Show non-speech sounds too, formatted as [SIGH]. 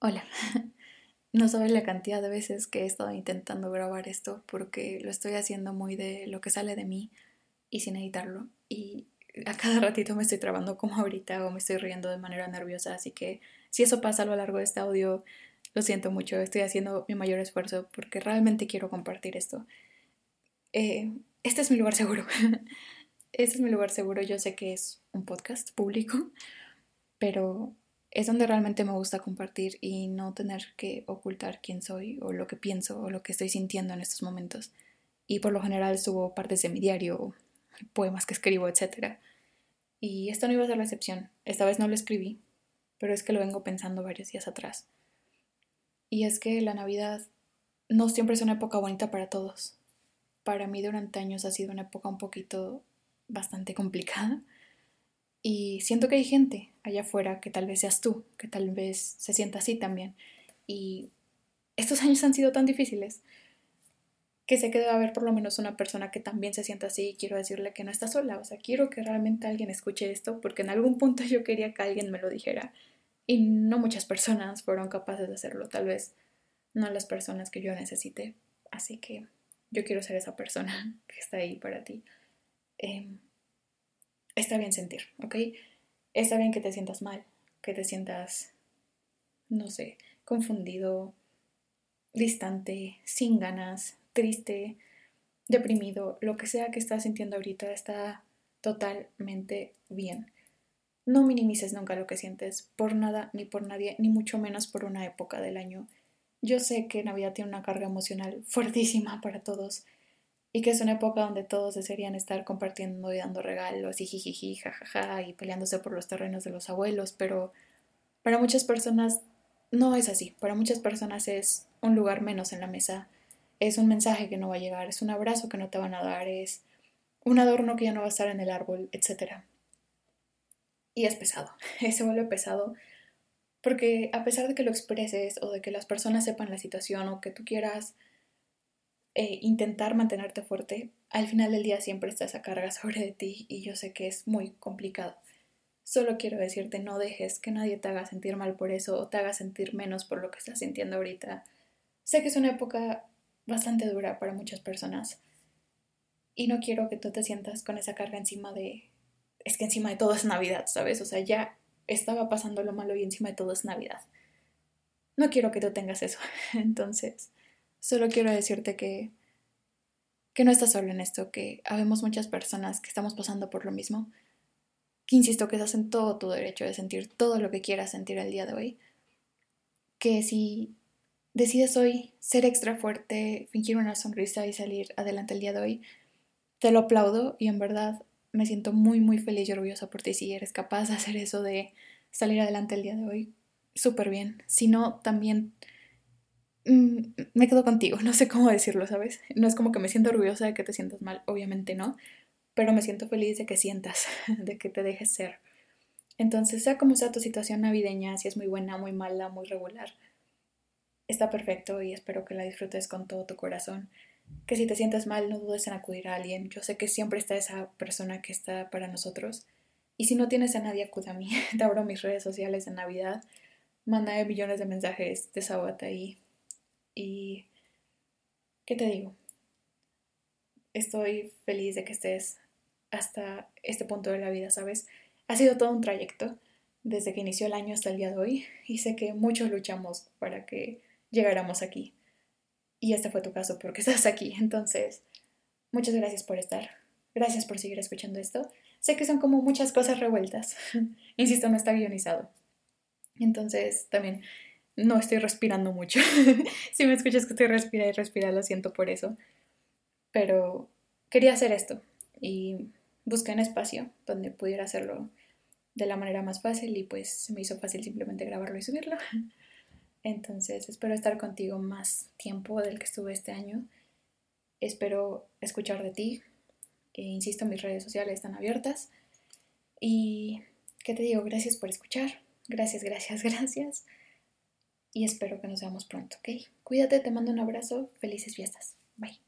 Hola. [LAUGHS] No sabes la cantidad de veces que he estado intentando grabar esto porque lo estoy haciendo muy de lo que sale de mí y sin editarlo. Y a cada ratito me estoy trabando como ahorita o me estoy riendo de manera nerviosa. Así que si eso pasa a lo largo de este audio, lo siento mucho. Estoy haciendo mi mayor esfuerzo porque realmente quiero compartir esto. Eh, este es mi lugar seguro. [LAUGHS] este es mi lugar seguro. Yo sé que es un podcast público, pero es donde realmente me gusta compartir y no tener que ocultar quién soy o lo que pienso o lo que estoy sintiendo en estos momentos. Y por lo general subo partes de mi diario, poemas que escribo, etc. Y esta no iba a ser la excepción. Esta vez no lo escribí, pero es que lo vengo pensando varios días atrás. Y es que la Navidad no siempre es una época bonita para todos. Para mí durante años ha sido una época un poquito bastante complicada y siento que hay gente allá afuera que tal vez seas tú, que tal vez se sienta así también. Y estos años han sido tan difíciles que sé que debe haber por lo menos una persona que también se sienta así y quiero decirle que no está sola. O sea, quiero que realmente alguien escuche esto porque en algún punto [LAUGHS] yo quería que alguien me lo dijera. Y no muchas personas fueron capaces de hacerlo, tal vez no las personas que yo necesité. Así que yo quiero ser esa persona [LAUGHS] que está ahí para ti. Eh, está bien sentir, ¿ok? Está bien que te sientas mal, que te sientas, no sé, confundido, distante, sin ganas, triste, deprimido, lo que sea que estás sintiendo ahorita está totalmente bien. No minimices nunca lo que sientes, por nada ni por nadie, ni mucho menos por una época del año. Yo sé que Navidad tiene una carga emocional fuertísima para todos y que es una época donde todos desearían estar compartiendo y dando regalos y jijiji, jajaja y peleándose por los terrenos de los abuelos, pero para muchas personas no es así. Para muchas personas es un lugar menos en la mesa, es un mensaje que no va a llegar, es un abrazo que no te van a dar, es un adorno que ya no va a estar en el árbol, etc. Y es pesado, [LAUGHS] se vuelve pesado porque a pesar de que lo expreses o de que las personas sepan la situación o que tú quieras eh, intentar mantenerte fuerte, al final del día siempre está esa carga sobre de ti y yo sé que es muy complicado. Solo quiero decirte, no dejes que nadie te haga sentir mal por eso o te haga sentir menos por lo que estás sintiendo ahorita. Sé que es una época bastante dura para muchas personas y no quiero que tú te sientas con esa carga encima de... Es que encima de todo es Navidad, ¿sabes? O sea, ya estaba pasando lo malo y encima de todo es Navidad. No quiero que tú tengas eso. [LAUGHS] Entonces, Solo quiero decirte que, que no estás solo en esto, que habemos muchas personas que estamos pasando por lo mismo, que insisto que estás en todo tu derecho de sentir todo lo que quieras sentir el día de hoy, que si decides hoy ser extra fuerte, fingir una sonrisa y salir adelante el día de hoy, te lo aplaudo y en verdad me siento muy muy feliz y orgullosa por ti si eres capaz de hacer eso de salir adelante el día de hoy. Súper bien. Si no, también me quedo contigo, [LAUGHS] no sé cómo decirlo, ¿sabes? No es como que me siento orgullosa de que te sientas mal, obviamente no, pero me siento feliz de que sientas, [LAUGHS] de que te dejes ser. Entonces, sea como sea tu situación navideña, si es muy buena, muy mala, muy regular, está perfecto y espero que la disfrutes con todo tu corazón. Que si te sientes mal, no dudes en acudir a alguien. Yo sé que siempre está esa persona que está para nosotros. Y si no tienes a nadie, acude a mí. [LAUGHS] Te abro mis redes sociales en Navidad. Manda millones de mensajes, desahógate ahí y, ¿qué te digo? Estoy feliz de que estés hasta este punto de la vida, ¿sabes? Ha sido todo un trayecto desde que inició el año hasta el día de hoy y sé que muchos luchamos para que llegáramos aquí. Y este fue tu caso porque [LAUGHS] estás aquí. Entonces, muchas gracias por estar. Gracias por seguir escuchando esto. Sé que son como muchas cosas revueltas. [LAUGHS] Insisto, no está guionizado. Entonces, también no estoy respirando mucho. [LAUGHS] si me escuchas que estoy respirando y respirando, lo siento por eso. Pero quería hacer esto y busqué un espacio donde pudiera hacerlo de la manera más fácil y pues se me hizo fácil simplemente grabarlo y subirlo. [LAUGHS] Entonces espero estar contigo más tiempo del que estuve este año. Espero escuchar de ti. E insisto, mis redes sociales están abiertas. Y, ¿qué te digo? Gracias por escuchar. Gracias, gracias, [LAUGHS] gracias y espero que nos veamos pronto, ¿ok? Cuídate, te mando un abrazo, felices fiestas. Bye.